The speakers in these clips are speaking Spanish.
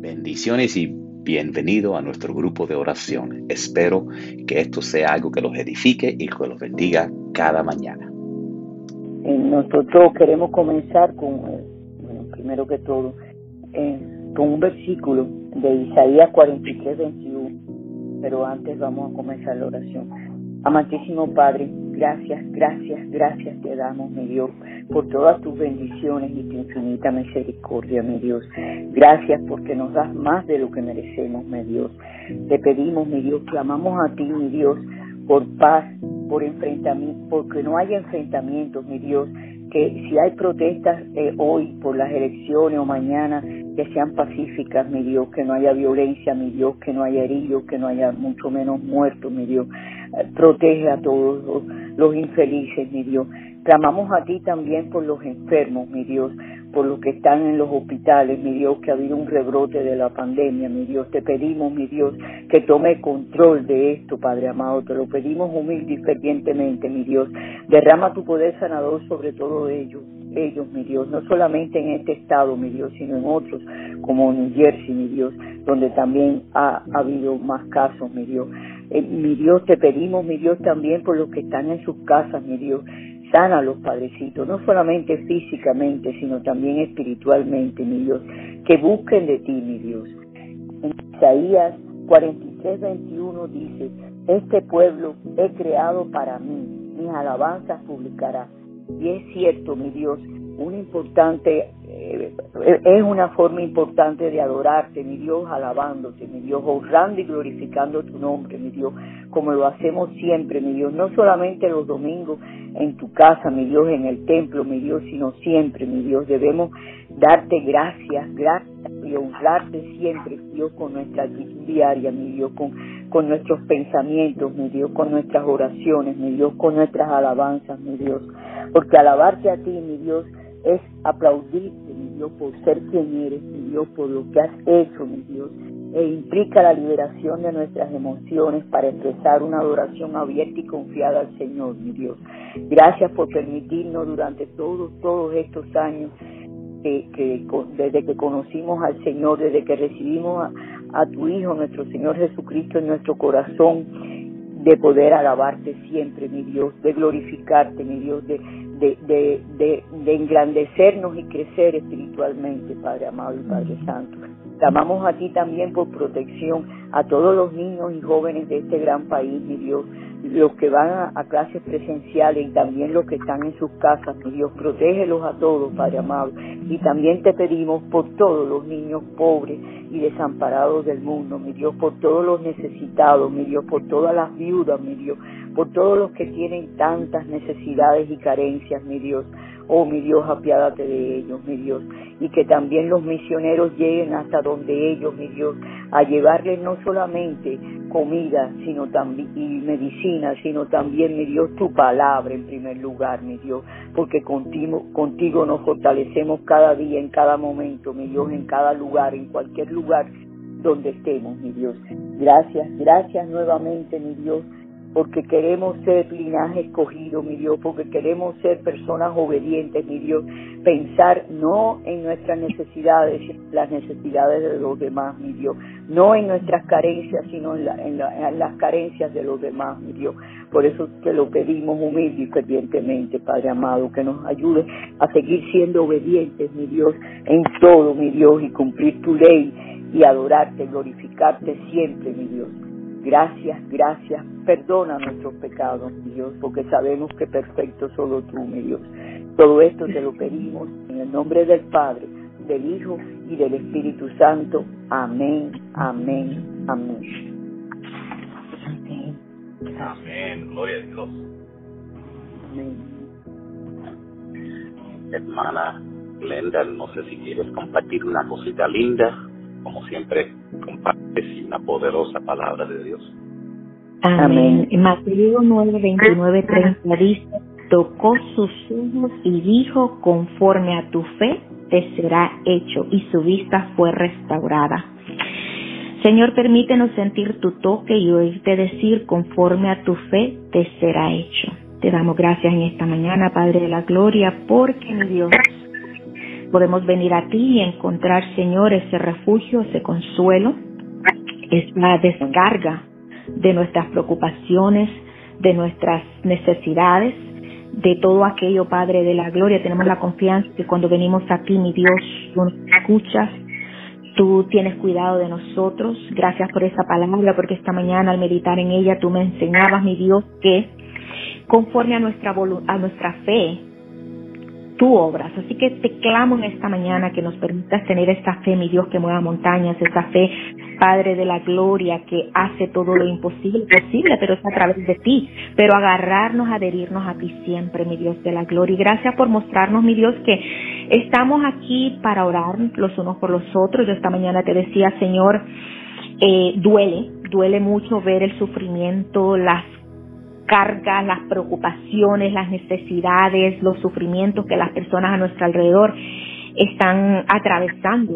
Bendiciones y bienvenido a nuestro grupo de oración. Espero que esto sea algo que los edifique y que los bendiga cada mañana. Nosotros queremos comenzar con, eh, bueno, primero que todo, eh, con un versículo de Isaías 43, 21, pero antes vamos a comenzar la oración. Amantísimo Padre, gracias, gracias, gracias te damos, mi Dios, por todas tus bendiciones y tu infinita misericordia, mi Dios. Gracias porque nos das más de lo que merecemos, mi Dios. Te pedimos, mi Dios, clamamos a ti, mi Dios, por paz, por enfrentamiento, porque no haya enfrentamientos, mi Dios, que si hay protestas eh, hoy por las elecciones o mañana, que sean pacíficas, mi Dios, que no haya violencia, mi Dios, que no haya heridos, que no haya mucho menos muertos, mi Dios. Eh, protege a todos los, infelices, mi Dios. Clamamos a ti también por los enfermos, mi Dios, por los que están en los hospitales, mi Dios, que ha habido un rebrote de la pandemia, mi Dios. Te pedimos, mi Dios, que tome control de esto, Padre amado. Te lo pedimos humilde y fervientemente, mi Dios. Derrama tu poder sanador sobre todo ellos, ellos, mi Dios, no solamente en este estado, mi Dios, sino en otros, como New Jersey, mi Dios, donde también ha, habido más casos, mi Dios. Eh, mi Dios, te pedimos, mi Dios, también por los que están en sus casas, mi Dios, Sana a los padrecitos, no solamente físicamente, sino también espiritualmente, mi Dios. Que busquen de ti, mi Dios. En Isaías 43, 21 dice, este pueblo he creado para mí, mis alabanzas publicará. Y es cierto, mi Dios, un importante, eh, es una forma importante de adorarte, mi Dios, alabándote, mi Dios, honrando y glorificando tu nombre, mi Dios, como lo hacemos siempre, mi Dios, no solamente los domingos en tu casa, mi Dios, en el templo, mi Dios, sino siempre, mi Dios, debemos darte gracias, gracias y honrarte siempre, Dios, con nuestra actitud diaria, mi Dios, con, con nuestros pensamientos, mi Dios, con nuestras oraciones, mi Dios, con nuestras alabanzas, mi Dios, porque alabarte a ti, mi Dios, es aplaudirte, mi Dios, por ser quien eres, mi Dios, por lo que has hecho, mi Dios, e implica la liberación de nuestras emociones para expresar una adoración abierta y confiada al Señor, mi Dios. Gracias por permitirnos durante todos, todos estos años que, desde que conocimos al Señor, desde que recibimos a, tu Hijo, nuestro Señor Jesucristo, en nuestro corazón, de poder alabarte siempre, mi Dios, de glorificarte, mi Dios, de, de, de, de, engrandecernos y crecer espiritualmente, Padre amado y Padre Santo. Clamamos a ti también por protección a todos los niños y jóvenes de este gran país, mi Dios, los que van a, clases presenciales y también los que están en sus casas, mi Dios, protégelos a todos, Padre amado. Y también te pedimos por todos los niños pobres y desamparados del mundo, mi Dios, por todos los necesitados, mi Dios, por todas las viudas, mi Dios, por todos los que tienen tantas necesidades y carencias, mi Dios. Oh, mi Dios, apiádate de ellos, mi Dios. Y que también los misioneros lleguen hasta donde ellos, mi Dios, a llevarles no solamente comida sino también, y medicina, sino también, mi Dios, tu palabra en primer lugar, mi Dios, porque contigo, contigo nos fortalecemos cada día, en cada momento, mi Dios, en cada lugar, en cualquier lugar donde estemos, mi Dios. Gracias, gracias nuevamente, mi Dios, porque queremos ser linaje escogido, mi Dios, porque queremos ser personas obedientes, mi Dios, pensar no en nuestras necesidades, las necesidades de los demás, mi Dios, no en nuestras carencias, sino en, en, las carencias de los demás, mi Dios. Por eso te lo pedimos humilde y fervientemente, Padre amado, que nos ayude a seguir siendo obedientes, mi Dios, en todo, mi Dios, y cumplir tu ley y adorarte, glorificarte siempre, mi Dios. Gracias, gracias. Perdona nuestros pecados, Dios, porque sabemos que perfecto solo tú, mi Dios. Todo esto te lo pedimos en el nombre del Padre, del Hijo y del Espíritu Santo. Amén, amén, amén. Amén. Gloria a Dios. Amén. Hermana Glenda, no sé si quieres compartir una cosita linda. Como siempre, compartes una poderosa palabra de Dios. Amén. Mateo 9, 29, 30 dice, tocó sus ojos y dijo, conforme a tu fe te será hecho, y su vista fue restaurada. Señor, permítenos sentir tu toque y oírte decir, conforme a tu fe te será hecho. Te damos gracias en esta mañana, Padre de la Gloria, porque mi Dios, podemos venir a ti y encontrar, Señor, ese refugio, ese consuelo, esa descarga de nuestras preocupaciones, de nuestras necesidades, de todo aquello, Padre de la Gloria. Tenemos la confianza que cuando venimos a ti, mi Dios, tú nos escuchas, tú tienes cuidado de nosotros. Gracias por esa palabra, porque esta mañana al meditar en ella tú me enseñabas, mi Dios, que conforme a nuestra, a nuestra fe, tú obras. Así que te clamo en esta mañana que nos permitas tener esta fe, mi Dios, que mueva montañas, esa fe, Padre de la gloria, que hace todo lo imposible posible, pero es a través de ti. Pero agarrarnos, adherirnos a ti siempre, mi Dios de la gloria. Y gracias por mostrarnos, mi Dios, que estamos aquí para orar los unos por los otros. Yo esta mañana te decía, Señor, eh, duele, duele mucho ver el sufrimiento, las cargas, las preocupaciones, las necesidades, los sufrimientos que las personas a nuestro alrededor están atravesando.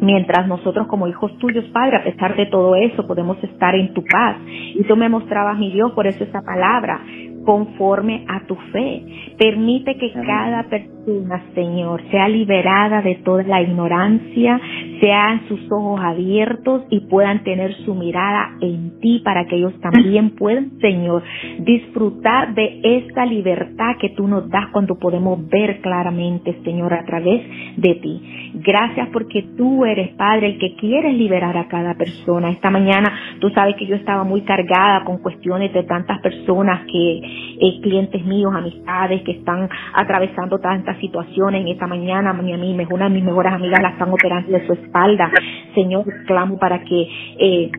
Mientras nosotros como hijos tuyos, Padre, a pesar de todo eso, podemos estar en tu paz. Y tú me mostrabas, mi Dios, por eso esa palabra, conforme a tu fe. Permite que cada persona, Señor, sea liberada de toda la ignorancia, sean sus ojos abiertos y puedan tener su mirada en ti para que ellos también puedan, Señor, disfrutar de esta libertad que tú nos das cuando podemos ver claramente, Señor, a través de ti. Gracias porque tú eres, Padre, el que quieres liberar a cada persona. Esta mañana tú sabes que yo estaba muy cargada con cuestiones de tantas personas que, eh, clientes míos, amistades que están atravesando tantas situaciones. En esta mañana, mi amiga, una de mis mejores amigas la están operando de su espalda. Señor, clamo para que eh,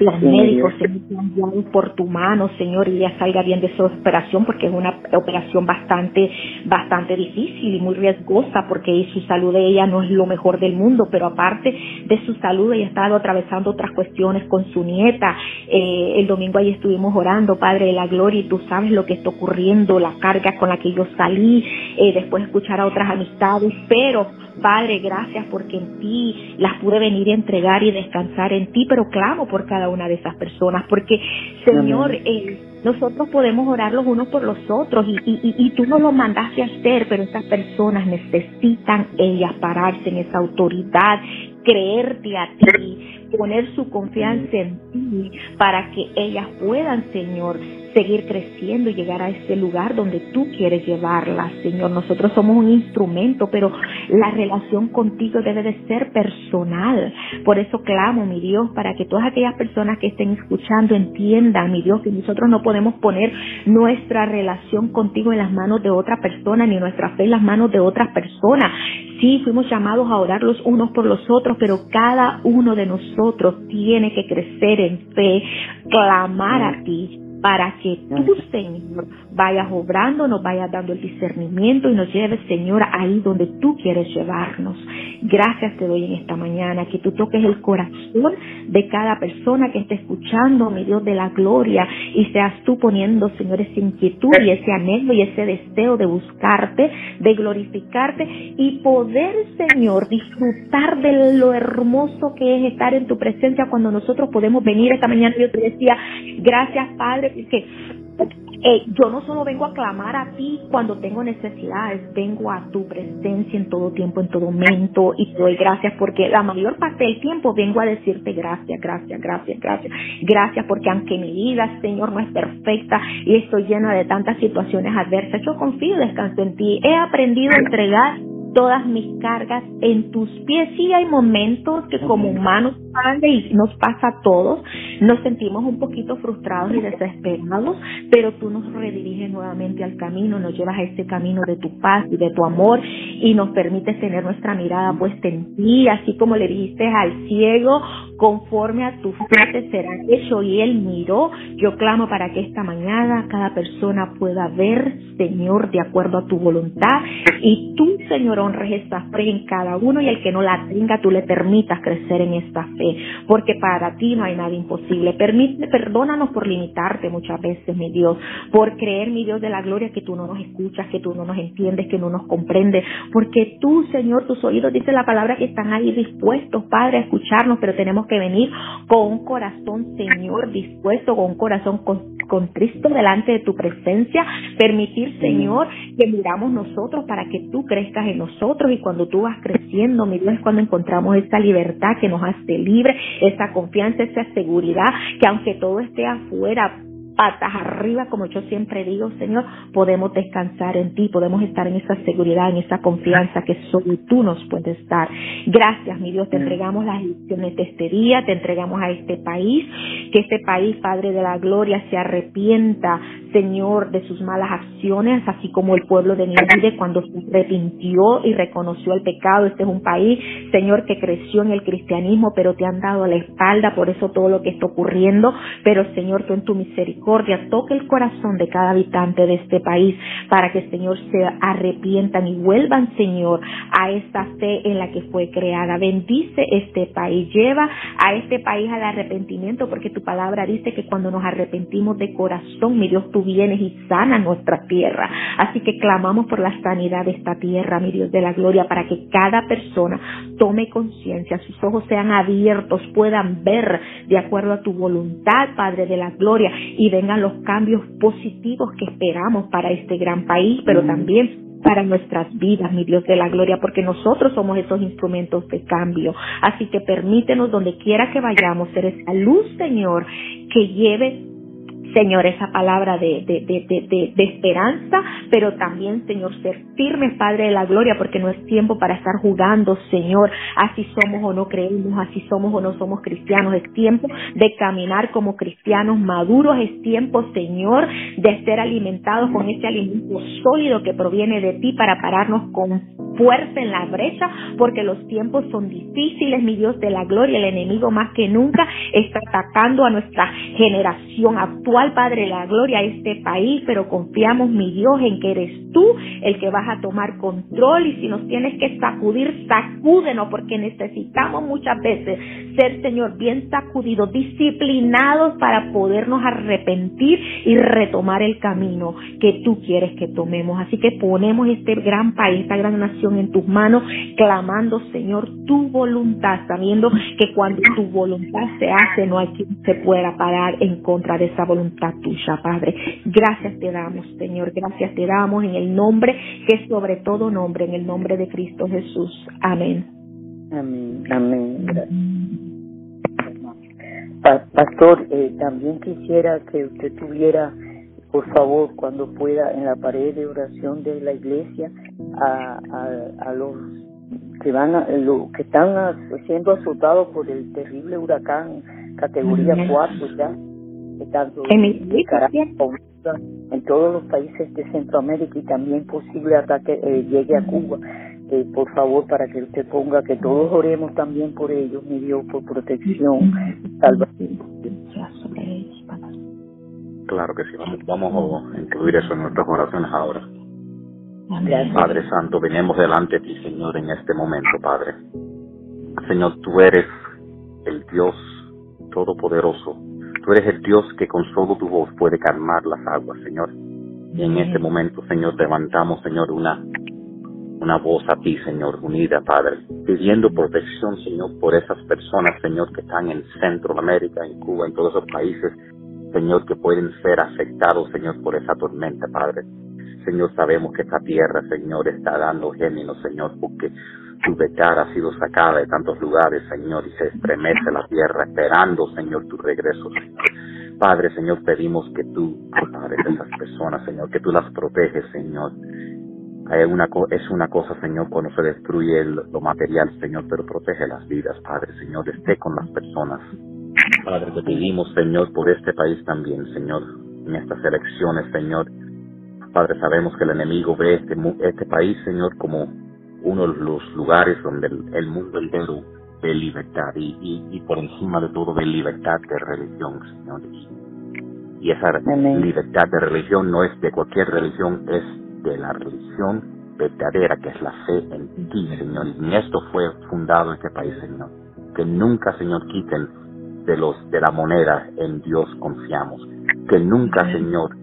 los médicos se guiados por tu mano, Señor, y ella salga bien de esa operación, porque es una operación bastante, bastante difícil y muy riesgosa, porque su salud de ella no es lo mejor del mundo, pero aparte de su salud, ella ha estado atravesando otras cuestiones con su nieta. Eh, el domingo ahí estuvimos orando, Padre de la Gloria, y tú sabes lo que está ocurriendo, la carga con la que yo salí, eh, después escuchar a otras amistades, pero Padre, gracias porque en ti las pude venir a entregar y descansar en ti, pero clamo por cada una de esas personas, porque Señor, eh, nosotros podemos orar los unos por los otros y, y, y, tú nos lo mandaste a hacer, pero estas personas necesitan ellas pararse en esa autoridad, creerte a ti, poner su confianza en ti para que ellas puedan, Señor, seguir creciendo y llegar a ese lugar donde tú quieres llevarla, Señor. Nosotros somos un instrumento, pero la relación contigo debe de ser personal. Por eso clamo, mi Dios, para que todas aquellas personas que estén escuchando entiendan, mi Dios, que nosotros no podemos poner nuestra relación contigo en las manos de otra persona, ni nuestra fe en las manos de otras personas. Sí, fuimos llamados a orar los unos por los otros, pero cada uno de nosotros tiene que crecer en fe, clamar a ti, para que tú, Señor, vayas obrando, nos vayas dando el discernimiento y nos lleves, Señor, ahí donde tú quieres llevarnos. Gracias te doy en esta mañana, que tú toques el corazón de cada persona que esté escuchando, mi Dios de la gloria, y seas tú poniendo, Señor, esa inquietud y ese anhelo y ese deseo de buscarte, de glorificarte y poder, Señor, disfrutar de lo hermoso que es estar en tu presencia cuando nosotros podemos venir esta mañana. Yo te decía, gracias, Padre, que eh, yo no solo vengo a clamar a ti cuando tengo necesidades, vengo a tu presencia en todo tiempo, en todo momento y te doy gracias porque la mayor parte del tiempo vengo a decirte gracias, gracias, gracias, gracias, gracias porque aunque mi vida, Señor, no es perfecta y estoy llena de tantas situaciones adversas, yo confío y descanso en ti. He aprendido a entregar todas mis cargas en tus pies. Sí hay momentos que como humanos y nos pasa a todos, nos sentimos un poquito frustrados y desesperados, pero tú nos rediriges nuevamente al camino, nos llevas a ese camino de tu paz y de tu amor y nos permites tener nuestra mirada puesta en ti, así como le dijiste al ciego, conforme a tu fe te será hecho y él miró. Yo clamo para que esta mañana cada persona pueda ver, Señor, de acuerdo a tu voluntad y tú, Señor, honres esta fe en cada uno y el que no la tenga, tú le permitas crecer en esta fe, porque para ti no hay nada imposible. Permite, perdónanos por limitarte muchas veces, mi Dios, por creer, mi Dios de la gloria, que tú no nos escuchas, que tú no nos entiendes, que no nos comprendes, porque tú, Señor, tus oídos, dice la palabra, que están ahí dispuestos, Padre, a escucharnos, pero tenemos que venir con un corazón, Señor, dispuesto, con un corazón contristo delante de tu presencia, permitir, Señor, que miramos nosotros para que tú crezcas en nosotros nosotros y cuando tú vas creciendo, mi Dios, es cuando encontramos esa libertad que nos hace libre, esa confianza, esa seguridad, que aunque todo esté afuera, patas arriba, como yo siempre digo, Señor, podemos descansar en ti, podemos estar en esa seguridad, en esa confianza que solo tú nos puedes dar. Gracias, mi Dios, te entregamos las lecciones de este día, te entregamos a este país, que este país, Padre de la Gloria, se arrepienta, Señor, de sus malas acciones, así como el pueblo de Nínive cuando se arrepintió y reconoció el pecado. Este es un país, Señor, que creció en el cristianismo, pero te han dado la espalda, por eso todo lo que está ocurriendo. Pero, Señor, tú en tu misericordia toque el corazón de cada habitante de este país para que, Señor, se arrepientan y vuelvan, Señor, a esta fe en la que fue creada. Bendice este país, lleva a este país al arrepentimiento, porque tu palabra dice que cuando nos arrepentimos de corazón, mi Dios, tú vienes y sana nuestra tierra. Así que clamamos por la sanidad de esta tierra, mi Dios de la gloria, para que cada persona tome conciencia, sus ojos sean abiertos, puedan ver de acuerdo a tu voluntad, Padre de la gloria, y vengan los cambios positivos que esperamos para este gran país, pero también para nuestras vidas, mi Dios de la gloria, porque nosotros somos esos instrumentos de cambio. Así que permítenos donde quiera que vayamos ser esa luz, Señor, que lleve Señor, esa palabra de, de, de, de, esperanza, pero también, Señor, ser firmes, Padre de la Gloria, porque no es tiempo para estar jugando, Señor, así somos o no creemos, así somos o no somos cristianos, es tiempo de caminar como cristianos maduros, es tiempo, Señor, de ser alimentados con ese alimento sólido que proviene de ti para pararnos con fuerza en la brecha, porque los tiempos son difíciles, mi Dios de la Gloria, el enemigo más que nunca está atacando a nuestra generación actual Padre, la gloria a este país, pero confiamos, mi Dios, en que eres tú el que vas a tomar control y si nos tienes que sacudir, sacúdenos, porque necesitamos muchas veces ser, Señor, bien sacudidos, disciplinados para podernos arrepentir y retomar el camino que tú quieres que tomemos. Así que ponemos este gran país, esta gran nación en tus manos, clamando, Señor, tu voluntad, sabiendo que cuando tu voluntad se hace, no hay quien se pueda parar en contra de esa voluntad tuya, Padre. Gracias te damos, Señor. Gracias te damos en el nombre que es sobre todo nombre, en el nombre de Cristo Jesús. Amén. Amén. Amén. Pastor, eh, también quisiera que usted tuviera, por favor, cuando pueda, en la pared de oración de la iglesia, a, a, a los que van a, lo, que están siendo azotados por el terrible huracán categoría 4 ya tanto en, en todos los países de Centroamérica y también posible ataque eh, llegue a Cuba. Eh, por favor, para que usted ponga que todos oremos también por ellos, mi Dios, por protección, salvación. Claro que sí, vamos, a incluir eso en nuestras oraciones ahora. Padre Santo, venimos delante de ti, Señor, en este momento, Padre. Señor, tú eres el Dios Todopoderoso, Tú eres el Dios que con solo tu voz puede calmar las aguas, Señor. Y en este momento, Señor, levantamos, Señor, una, una voz a ti, Señor, unida, Padre, pidiendo protección, Señor, por esas personas, Señor, que están en Centroamérica, en Cuba, en todos esos países, Señor, que pueden ser afectados, Señor, por esa tormenta, Padre. Señor, sabemos que esta tierra, Señor, está dando géminos, Señor, porque tu verdad ha sido sacada de tantos lugares, Señor, y se estremece la tierra esperando, Señor, tu regreso, Padre, Señor, pedimos que tú Padre, de esas personas, Señor, que tú las proteges, Señor. Hay una, es una cosa, Señor, cuando se destruye lo material, Señor, pero protege las vidas, Padre, Señor, esté con las personas. Padre, te pedimos, Señor, por este país también, Señor, en estas elecciones, Señor. Padre, sabemos que el enemigo ve este, este país, Señor, como uno de los lugares donde el, mundo entero ve libertad y, y, por encima de todo ve libertad de religión, Señor. Y esa libertad de religión no es de cualquier religión, es de la religión verdadera que es la fe en ti, Señor. Y en esto fue fundado este país, Señor. Que nunca, Señor, quiten de los de la moneda en Dios confiamos. Que nunca, Señor,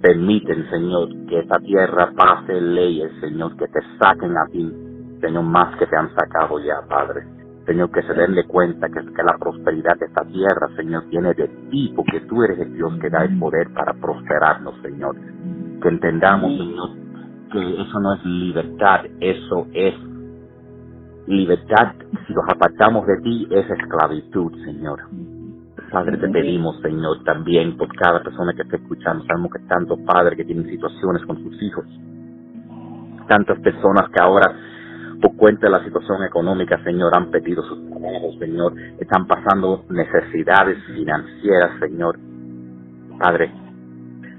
permiten, Señor, que esta tierra pase leyes, Señor, que te saquen a ti, Señor, más que te han sacado ya, Padre. Señor, que se den de cuenta que, que la prosperidad de esta tierra, Señor, viene de ti, porque tú eres el Dios que da el poder para prosperarnos, Señor. Que entendamos, Señor, que eso no es libertad, eso es libertad. Si nos apartamos de ti, es esclavitud, Señor. Padre, te pedimos, Señor, también por cada persona que esté escuchando. Sabemos que tantos padres que tienen situaciones con sus hijos, tantas personas que ahora, por cuenta de la situación económica, Señor, han perdido sus trabajos, Señor, están pasando necesidades financieras, Señor. Padre,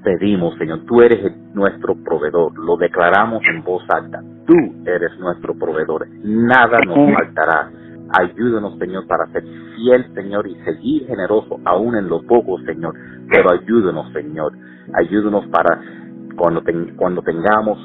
pedimos, Señor, tú eres nuestro proveedor, lo declaramos en voz alta, tú eres nuestro proveedor, nada nos faltará. Ayúdanos, Señor, para ser fiel, Señor, y seguir generoso aún en lo poco, Señor. Pero ayúdanos, Señor. Ayúdanos para cuando, cuando tengamos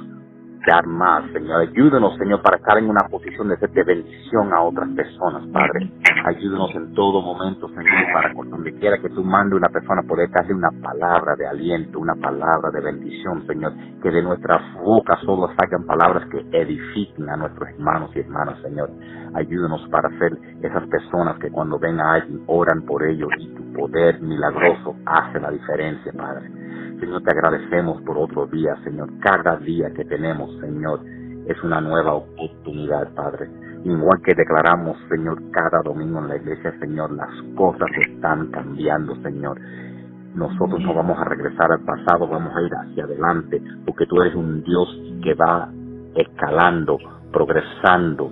dar más, Señor. Ayúdenos, Señor, para estar en una posición de ser de bendición a otras personas, Padre. Ayúdenos en todo momento, Señor, para donde quiera que tú mandes una persona, poder darle una palabra de aliento, una palabra de bendición, Señor. Que de nuestra boca solo salgan palabras que edifiquen a nuestros hermanos y hermanas, Señor. Ayúdenos para ser esas personas que cuando ven a alguien oran por ellos y tu poder milagroso hace la diferencia, Padre. Señor, te agradecemos por otro día, Señor. Cada día que tenemos, Señor, es una nueva oportunidad, Padre. Igual que declaramos, Señor, cada domingo en la iglesia, Señor, las cosas están cambiando, Señor. Nosotros no vamos a regresar al pasado, vamos a ir hacia adelante, porque tú eres un Dios que va escalando, progresando.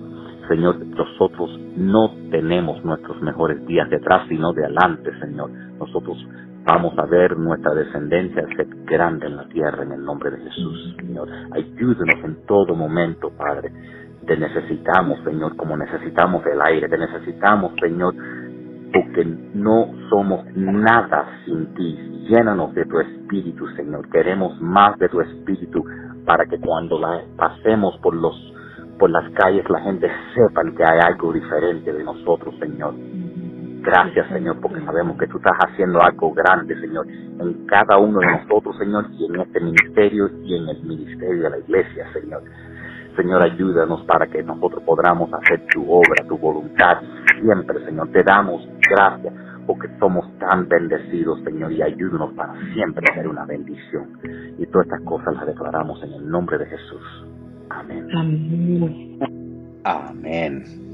Señor, nosotros no tenemos nuestros mejores días detrás, sino de adelante, Señor. Nosotros Vamos a ver nuestra descendencia ser grande en la tierra en el nombre de Jesús, Señor. Ayúdenos en todo momento, Padre. Te necesitamos, Señor, como necesitamos el aire. Te necesitamos, Señor, porque no somos nada sin ti. Llénanos de tu espíritu, Señor. Queremos más de tu espíritu para que cuando la pasemos por los por las calles la gente sepa que hay algo diferente de nosotros, Señor. Gracias, Señor, porque sabemos que tú estás haciendo algo grande, Señor, en cada uno de nosotros, Señor, y en este ministerio y en el ministerio de la iglesia, Señor. Señor, ayúdanos para que nosotros podamos hacer tu obra, tu voluntad siempre, Señor. Te damos gracias porque somos tan bendecidos, Señor, y ayúdanos para siempre ser una bendición. Y todas estas cosas las declaramos en el nombre de Jesús. Amén. Amén. Amén.